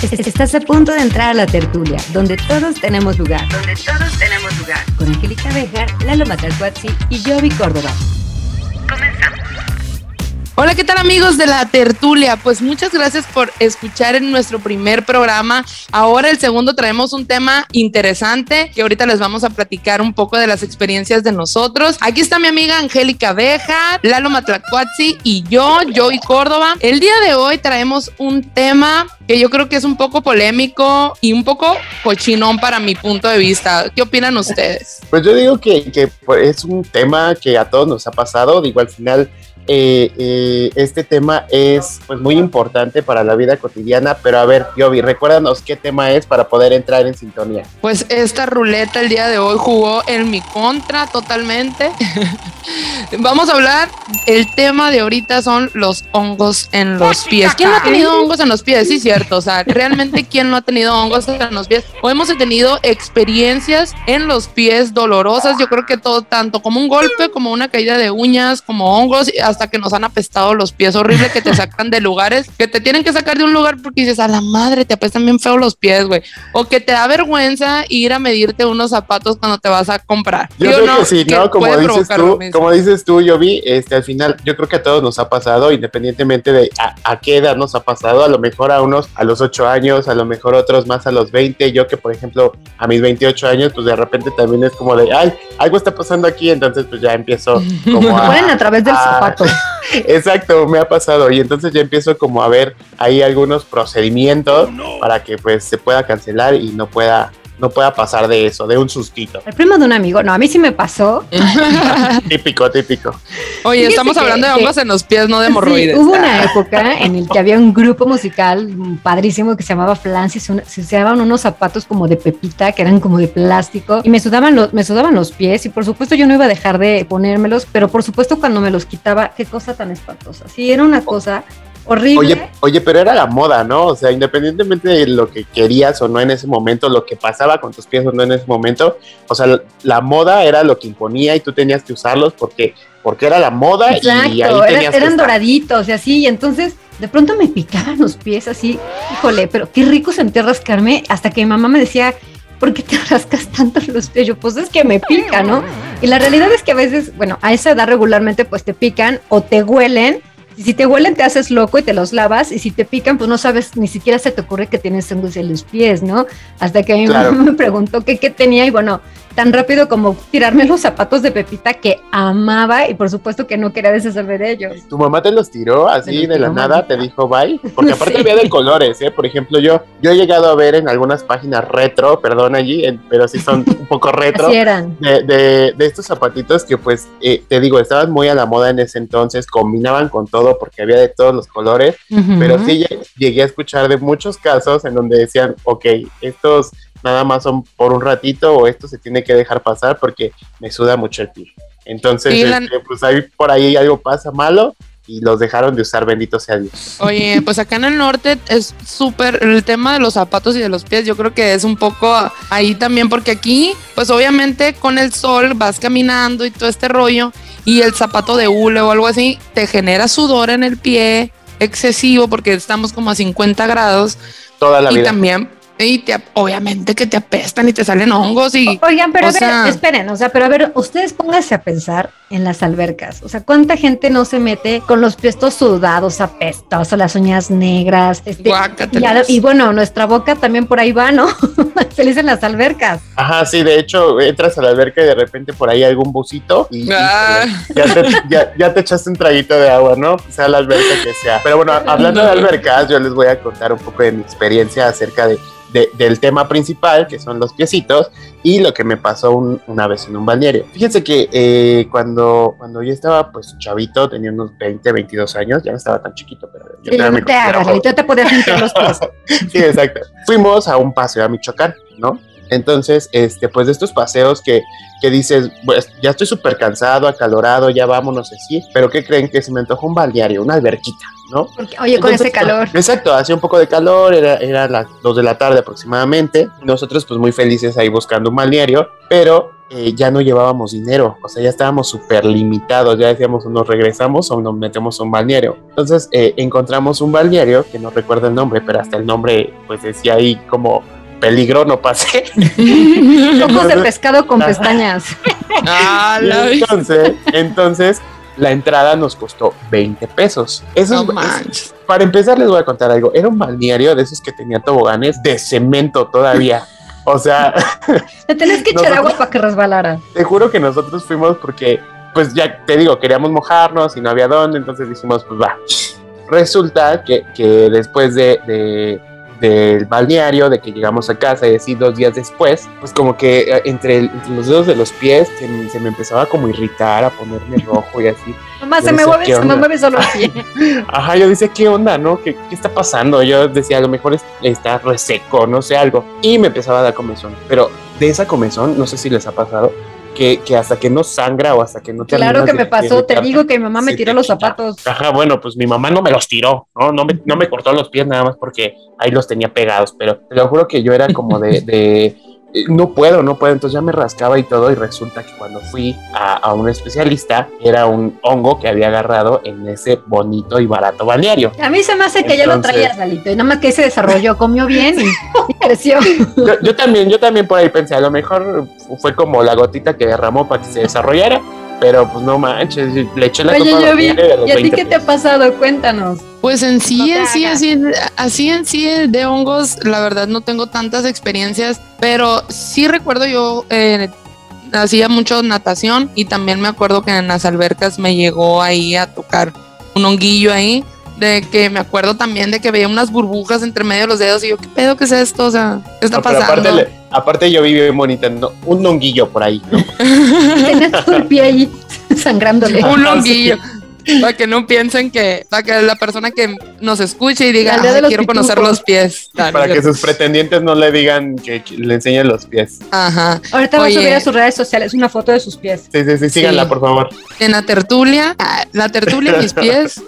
Estás a punto de entrar a la tertulia, donde todos tenemos lugar. Donde todos tenemos lugar. Con Angélica Bejar, Lalo Matalcuatzi y Jovi Córdoba. Comenzamos. Hola, ¿qué tal amigos de la tertulia? Pues muchas gracias por escuchar en nuestro primer programa. Ahora el segundo traemos un tema interesante que ahorita les vamos a platicar un poco de las experiencias de nosotros. Aquí está mi amiga Angélica Beja, Lalo Matlacuazzi y yo, Joey Córdoba. El día de hoy traemos un tema que yo creo que es un poco polémico y un poco cochinón para mi punto de vista. ¿Qué opinan ustedes? Pues yo digo que, que es un tema que a todos nos ha pasado. Digo, al final eh, eh, este tema es pues muy importante para la vida cotidiana, pero a ver, Yobi, recuérdanos qué tema es para poder entrar en sintonía. Pues esta ruleta el día de hoy jugó en mi contra totalmente. Vamos a hablar, el tema de ahorita son los hongos en los pies. ¿Quién no ha tenido hongos en los pies? Sí, cierto. O sea, realmente quién no ha tenido hongos en los pies. O hemos tenido experiencias en los pies dolorosas. Yo creo que todo, tanto como un golpe, como una caída de uñas, como hongos, hasta hasta que nos han apestado los pies horrible que te sacan de lugares, que te tienen que sacar de un lugar porque dices, a la madre, te apestan bien feo los pies, güey. O que te da vergüenza ir a medirte unos zapatos cuando te vas a comprar. Yo creo que sí, ¿no? Como dices tú, como dices tú, yo vi, este, al final, yo creo que a todos nos ha pasado, independientemente de a, qué edad nos ha pasado, a lo mejor a unos a los 8 años, a lo mejor otros más a los 20, yo que por ejemplo a mis 28 años, pues de repente también es como de, ay, algo está pasando aquí, entonces pues ya empiezo como a... Ponen a través del zapato. Exacto, me ha pasado. Y entonces ya empiezo como a ver ahí algunos procedimientos oh, para que pues se pueda cancelar y no pueda no pueda pasar de eso, de un sustito. El primo de un amigo, no, a mí sí me pasó. típico, típico. Oye, estamos hablando de hongos en los pies, no de hemorroides. hubo una época en el que había un grupo musical padrísimo que se llamaba Flans se usaban unos zapatos como de pepita, que eran como de plástico, y me sudaban, los, me sudaban los pies, y por supuesto yo no iba a dejar de ponérmelos, pero por supuesto cuando me los quitaba, qué cosa tan espantosa. Sí, era una cosa horrible. Oye, oye, pero era la moda, ¿no? O sea, independientemente de lo que querías o no en ese momento, lo que pasaba con tus pies o no en ese momento, o sea, la moda era lo que imponía y tú tenías que usarlos porque, porque era la moda y ahí tenías eran doraditos y así, y entonces de pronto me picaban los pies así, híjole, pero qué rico sentí rascarme hasta que mi mamá me decía, ¿por qué te rascas tanto los pies? Yo, pues es que me pica, ¿no? Y la realidad es que a veces, bueno, a esa edad regularmente pues te pican o te huelen y si te huelen, te haces loco y te los lavas. Y si te pican, pues no sabes, ni siquiera se te ocurre que tienes hongos en los pies, ¿no? Hasta que a mi mamá me preguntó qué, qué tenía. Y bueno, tan rápido como tirarme los zapatos de Pepita que amaba y por supuesto que no quería deshacerme de ellos. ¿Tu mamá te los tiró así de la nada? ¿Te dijo bye? Porque aparte había de colores, ¿eh? Por ejemplo, yo, yo he llegado a ver en algunas páginas retro, perdón allí, pero sí son un poco retro. eran. De, de, de, estos zapatitos que pues, eh, te digo, estaban muy a la moda en ese entonces, combinaban con todo porque había de todos los colores, pero sí llegué a escuchar de muchos casos en donde decían, ok, estos nada más son por un ratito o esto se tiene que dejar pasar porque me suda mucho el pie. Entonces, este, pues ahí por ahí algo pasa malo y los dejaron de usar, bendito sea Dios. Oye, pues acá en el norte es súper el tema de los zapatos y de los pies, yo creo que es un poco ahí también, porque aquí, pues obviamente con el sol vas caminando y todo este rollo, y el zapato de hule o algo así te genera sudor en el pie excesivo porque estamos como a 50 grados. Toda la y también y te, obviamente que te apestan y te salen hongos y... Oigan, pero a ver, esperen, o sea, pero a ver, ustedes pónganse a pensar en las albercas, o sea, ¿cuánta gente no se mete con los pies sudados, apestosos, las uñas negras? Este, y, bueno, nuestra boca también por ahí va, ¿no? Feliz en las albercas. Ajá, sí, de hecho, entras a la alberca y de repente por ahí hay algún busito y, ah. ya, te, echaste un traguito de agua, ¿no? Sea la alberca que sea. Pero bueno, hablando de albercas, yo les voy a contar un poco de mi experiencia acerca de del tema principal, que son los piecitos, y lo que me pasó una vez en un balneario. Fíjense que eh, cuando, cuando yo estaba pues chavito, tenía unos 20, 22 años, ya no estaba tan chiquito, pero yo no te hagas, te podías sentir los pies. sí, exacto. Fuimos a un paseo a Michoacán, ¿no? Entonces, este, pues de estos paseos que, que dices, pues ya estoy súper cansado, acalorado, ya vámonos así, pero ¿qué creen que se me antojó un balneario, una alberquita? ¿No? oye, con ese calor. Exacto, hacía un poco de calor, era, era las 2 de la tarde aproximadamente. Nosotros, pues muy felices ahí buscando un balneario, pero eh, ya no llevábamos dinero, o sea, ya estábamos súper limitados, ya decíamos o nos regresamos o nos metemos a un balneario. Entonces eh, encontramos un balneario, que no recuerdo el nombre, pero hasta el nombre pues decía ahí como peligro, no pase. Ojos de pescado con pestañas. Ah, la entonces, entonces la entrada nos costó 20 pesos. Eso No es- para empezar les voy a contar algo. Era un balneario de esos que tenía toboganes de cemento todavía. O sea, Le tenés que echar agua para que resbalara. te juro que nosotros fuimos porque, pues ya te digo, queríamos mojarnos y no había dónde, entonces dijimos, pues va. Resulta que, que después de, de- del balneario, de que llegamos a casa y así dos días después, pues como que eh, entre, entre los dedos de los pies se, me- se me empezaba como a irritar, a ponerme rojo y así. Mamá, Yo se me mueve, ¿qué se me mueve solo pie. Ajá, yo decía, ¿qué onda, no? ¿Qué, qué está pasando? Yo decía, a lo mejor es- está reseco, no sé, algo. Y me empezaba a dar comezón. Pero de esa comezón, no sé si les ha pasado, que, que hasta que no sangra o hasta que no Claro terminas que me pasó, te digo que mi mamá me tiró te los zapatos. Ajá, bueno, pues mi mamá no me los tiró, ¿no? No me, no me cortó los pies nada más porque ahí los tenía pegados, pero te lo juro que yo era como de, de, no puedo, no puedo, entonces ya me rascaba y todo y resulta que cuando fui a, a un especialista era un hongo que había agarrado en ese bonito y barato balneario. A mí se me hace que ya lo Entonces- traías, Lalito, y nada más que se desarrolló, comió bien y, y creció. Yo, yo también, yo también por ahí pensé, a lo mejor fue como la gotita que derramó para que se desarrollara, pero pues no manches, le eché la Oye, culpa yo vi, los ¿y a ti 20 qué te ha pasado? Cuéntanos. Pues en sí, No en sí, hagas. así, así en sí de hongos, la verdad no tengo tantas experiencias, pero sí recuerdo yo eh, hacía mucho natación y también me acuerdo que en las albercas me llegó ahí a tocar un honguillo ahí, de que me acuerdo también de que veía unas burbujas entre medio de los dedos y yo, ¿qué pedo que es esto? O sea, ¿qué está No, pasando? aparte, le- aparte yo viví bien bonita, no, un honguillo por ahí, ¿no? Tenías el pie ahí sangrándole. un honguillo. Para que no piensen que, para que la persona que nos escuche y diga, La aldea de "Ay, los quiero conocer pitujos". los pies. Ah, para que sus pretendientes no le digan que, que le enseñen los pies. Ajá. Ahorita va a Oye. subir a sus redes sociales una foto de sus pies. Sí, sí, sí, síganla, Sí. por favor. En la tertulia, ah, la tertulia mis pies.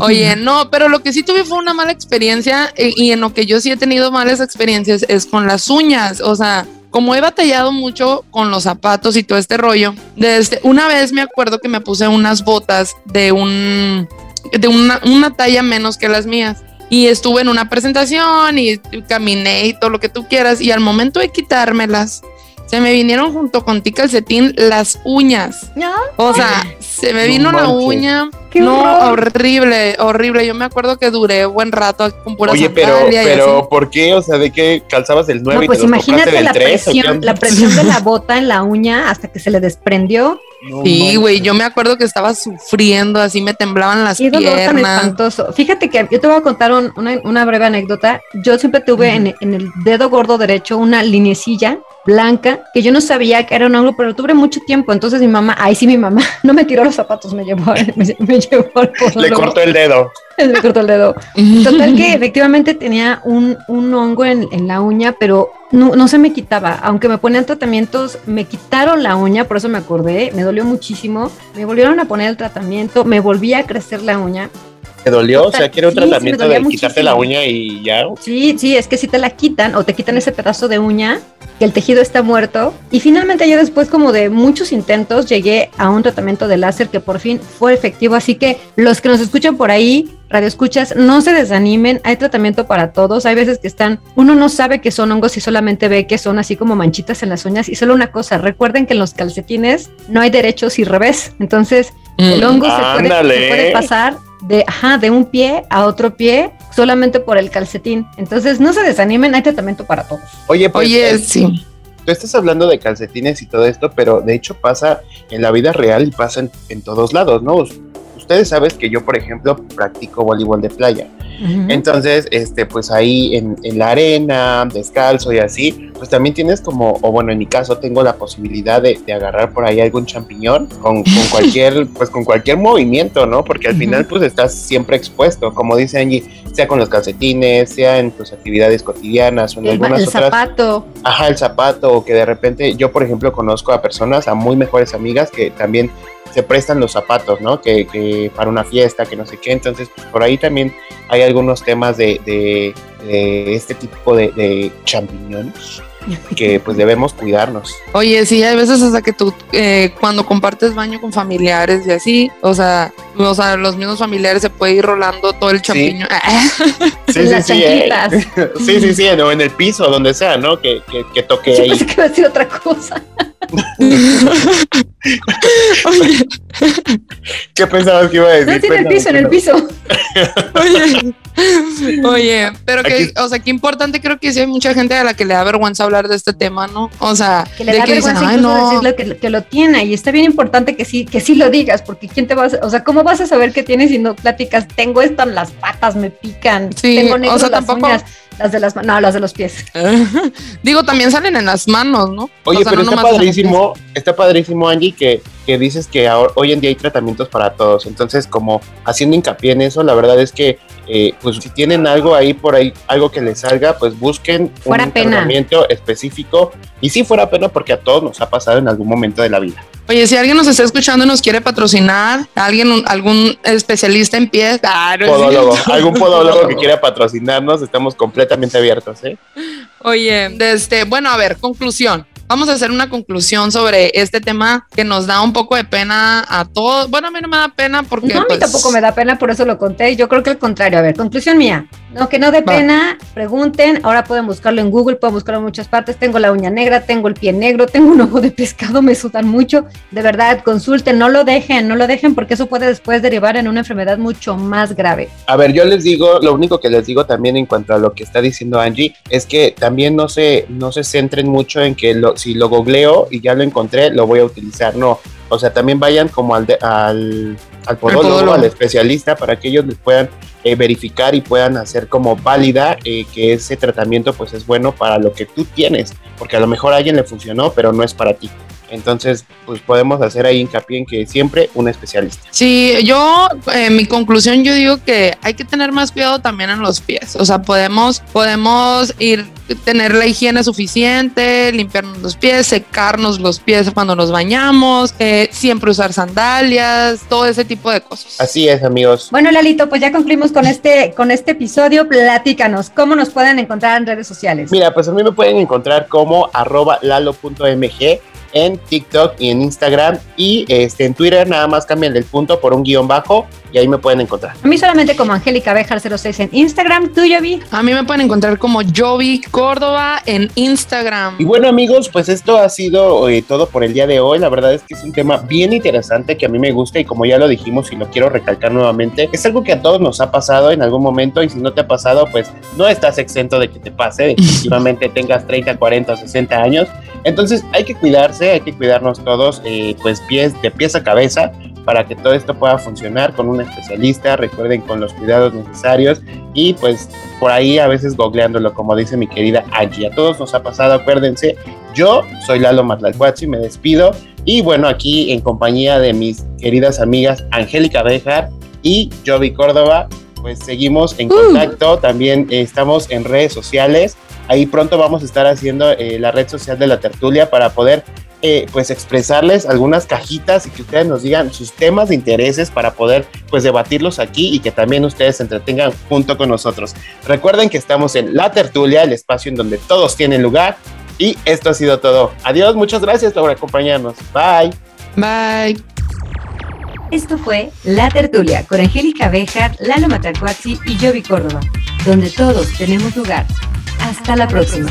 Oye, no, pero lo que sí tuve fue una mala experiencia eh, y en lo que yo sí he tenido malas experiencias es con las uñas. O sea, como he batallado mucho con los zapatos y todo este rollo, desde una vez me acuerdo que me puse unas botas de un de una, una talla menos que las mías. Y estuve en una presentación y caminé y todo lo que tú quieras. Y al momento de quitármelas, se me vinieron junto con ti calcetín las uñas. ¿No? O sea, se me No vino la manches. uña. ¡Qué no, horror! horrible, horrible. Yo me acuerdo que duré buen rato con pura Oye, pero, pero. ¿por qué? O sea, ¿de qué calzabas del 9 No, y pues te imagínate la del 3? ¿o qué presión, la presión de la bota en la uña hasta que se le desprendió. No Sí, güey, yo me acuerdo que estaba sufriendo, así me temblaban las Qué dolor tan piernas. espantoso. Fíjate que yo te voy a contar un- una, una breve anécdota. Yo siempre tuve en, en el dedo gordo derecho una linecilla blanca que yo no sabía que era un hongo, pero tuve mucho tiempo. Entonces mi mamá, ahí sí mi mamá, no me tiró los zapatos, me llevó, me, me llevó al Le cortó el dedo. Me cortó el dedo. Total que efectivamente tenía un, un hongo en, en la uña, pero no, no se me quitaba. Aunque me ponían tratamientos, me quitaron la uña, por eso me acordé, me dolió muchísimo. Me volvieron a poner el tratamiento, me volvía a crecer la uña. ¿Te dolió? O sea, que era un Sí, tratamiento de quitarte la uña y ya. Sí, sí, es que si te la quitan o te quitan ese pedazo de uña, que el tejido está muerto. Y finalmente yo después como de muchos intentos llegué a un tratamiento de láser que por fin fue efectivo. Así que los que nos escuchan por ahí, radio escuchas, no se desanimen, hay tratamiento para todos. Hay veces que están, uno no sabe que son hongos y solamente ve que son así como manchitas en las uñas. Y solo una cosa, recuerden que en los calcetines no hay derechos y revés. Entonces el hongo se puede, se puede pasar de, ajá, de un pie a otro pie solamente por el calcetín. Entonces, no se desanimen, hay tratamiento para todos. Oye, pues, Oye, eh, sí. tú estás hablando de calcetines y todo esto, pero de hecho pasa en la vida real y pasa en, en todos lados, ¿no? Ustedes saben que yo, por ejemplo, practico voleibol de playa. Entonces, este, pues ahí en, en la arena, descalzo y así, pues también tienes como, o bueno, en mi caso tengo la posibilidad de, de agarrar por ahí algún champiñón con, con cualquier, pues con cualquier movimiento, ¿no? Porque al final pues estás siempre expuesto, como dice Angie, sea con los calcetines, sea en tus actividades cotidianas o en el, algunas el otras zapato. ajá, el zapato, o que de repente yo, por ejemplo, conozco a personas, a muy mejores amigas que también se prestan los zapatos, ¿no? Que, que para una fiesta, que no sé qué. Entonces, pues, por ahí también hay algunos temas de, de, de este tipo de, de champiñones que pues debemos cuidarnos. Oye, sí, hay veces hasta que tú eh, cuando compartes baño con familiares y así, o sea, o sea, los mismos familiares se puede ir rolando todo el champiñón. Sí, sí, sí, eh, sí, sí, sí, no, en el piso, donde sea, ¿no? Que, que, que toque Yo ahí. pensé que iba a decir otra cosa. Oye, ¿Qué pensabas que iba a decir? No, sí, en el piso, en el piso. oye, oye, pero que, Aquí- o sea, qué importante creo que sí hay mucha gente a la que le da vergüenza hablar de este tema, ¿no? O sea, Que le de da que dicen, vergüenza "Ay, incluso no". decirle que, que lo tiene y está bien importante que sí, que sí lo digas, porque quién te va a, o sea, ¿cómo vas a saber que tienes si no platicas? Tengo esto en las patas, me pican, Sí, tengo o negro sea, las tampoco- uñas, las de las manos, no, las de los pies. Digo, también salen en las manos, ¿no? Oye, O sea, pero no está padrísimo, está padrísimo, Angie, que, que dices que ahora- hoy en día hay tratamientos para todos. Entonces, como haciendo hincapié en eso, la verdad es que, eh, pues si tienen algo ahí por ahí, algo que les salga, pues busquen Fuera un pena. tratamiento específico. Y sí fuera pena porque a todos nos ha pasado en algún momento de la vida. Oye, si alguien nos está escuchando y nos quiere patrocinar, alguien, un- algún especialista en pies, Podólogo, algún podólogo que quiera patrocinarnos, estamos completamente abiertos, ¿eh? Oye, este, bueno, a ver, conclusión. Vamos a hacer una conclusión sobre este tema que nos da un poco de pena a todos. Bueno, a mí no me da pena porque. No, a mí pues, tampoco me da pena, por eso lo conté. Yo creo que al contrario. A ver, conclusión mía. No, que no dé pena, pregunten. Ahora pueden buscarlo en Google, pueden buscarlo en muchas partes. Tengo la uña negra, tengo el pie negro, tengo un ojo de pescado, me sudan mucho. De verdad, consulten, no lo dejen, no lo dejen porque eso puede después derivar en una enfermedad mucho más grave. A ver, yo les digo, lo único que les digo también en cuanto a lo que está diciendo Angie, es que también no se, no se centren mucho en que lo, si lo googleo y ya lo encontré, lo voy a utilizar. No, o sea, también vayan como al, de- al, al podólogo, podólogo. al especialista, para que ellos les puedan eh, verificar y puedan hacer como válida eh, que ese tratamiento pues es bueno para lo que tú tienes, porque a lo mejor a alguien le funcionó, pero no es para ti. Entonces, pues podemos hacer ahí hincapié en que siempre un especialista. Sí, yo, eh, mi conclusión, yo digo que hay que tener más cuidado también en los pies. O sea, podemos, podemos ir, tener la higiene suficiente, limpiarnos los pies, secarnos los pies cuando nos bañamos, eh, siempre usar sandalias, todo ese tipo de cosas. Así es, amigos. Bueno, Lalito, pues ya concluimos con este, con este episodio. Platícanos, ¿cómo nos pueden encontrar en redes sociales? Mira, pues a mí me pueden encontrar como arroba lalo.mg en TikTok y en Instagram y este en Twitter nada más cambian el punto por un guion bajo y ahí me pueden encontrar. A mí solamente como Angélica Bejar 06 en Instagram. ¿Tú, vi A mí me pueden encontrar como Jovi Córdoba en Instagram. Y bueno amigos, pues esto ha sido eh, todo por el día de hoy. La verdad es que es un tema bien interesante que a mí me gusta y como ya lo dijimos y lo quiero recalcar nuevamente, es algo que a todos nos ha pasado en algún momento y si no te ha pasado, pues no estás exento de que te pase, definitivamente tengas 30, 40 o 60 años. Entonces hay que cuidarse, hay que cuidarnos todos, eh, pues pies de pies a cabeza para que todo esto pueda funcionar con un especialista, recuerden con los cuidados necesarios y pues por ahí a veces googleándolo, como dice mi querida Angie. A todos nos ha pasado, acuérdense, yo soy Lalo Matlalcuachi, me despido y bueno, aquí en compañía de mis queridas amigas Angélica Bejar y Jovi Córdoba, pues seguimos en Uh. contacto, también eh, estamos en redes sociales, ahí pronto vamos a estar haciendo eh, la red social de la tertulia para poder eh, pues expresarles algunas cajitas y que ustedes nos digan sus temas de intereses para poder pues debatirlos aquí y que también ustedes se entretengan junto con nosotros. Recuerden que estamos en La Tertulia, el espacio en donde todos tienen lugar y esto ha sido todo. Adiós, muchas gracias por acompañarnos. Bye. Bye. Esto fue La Tertulia con Angélica Bejar, Lalo Matacuazzi y Jovi Córdoba, donde todos tenemos lugar. Hasta la próxima.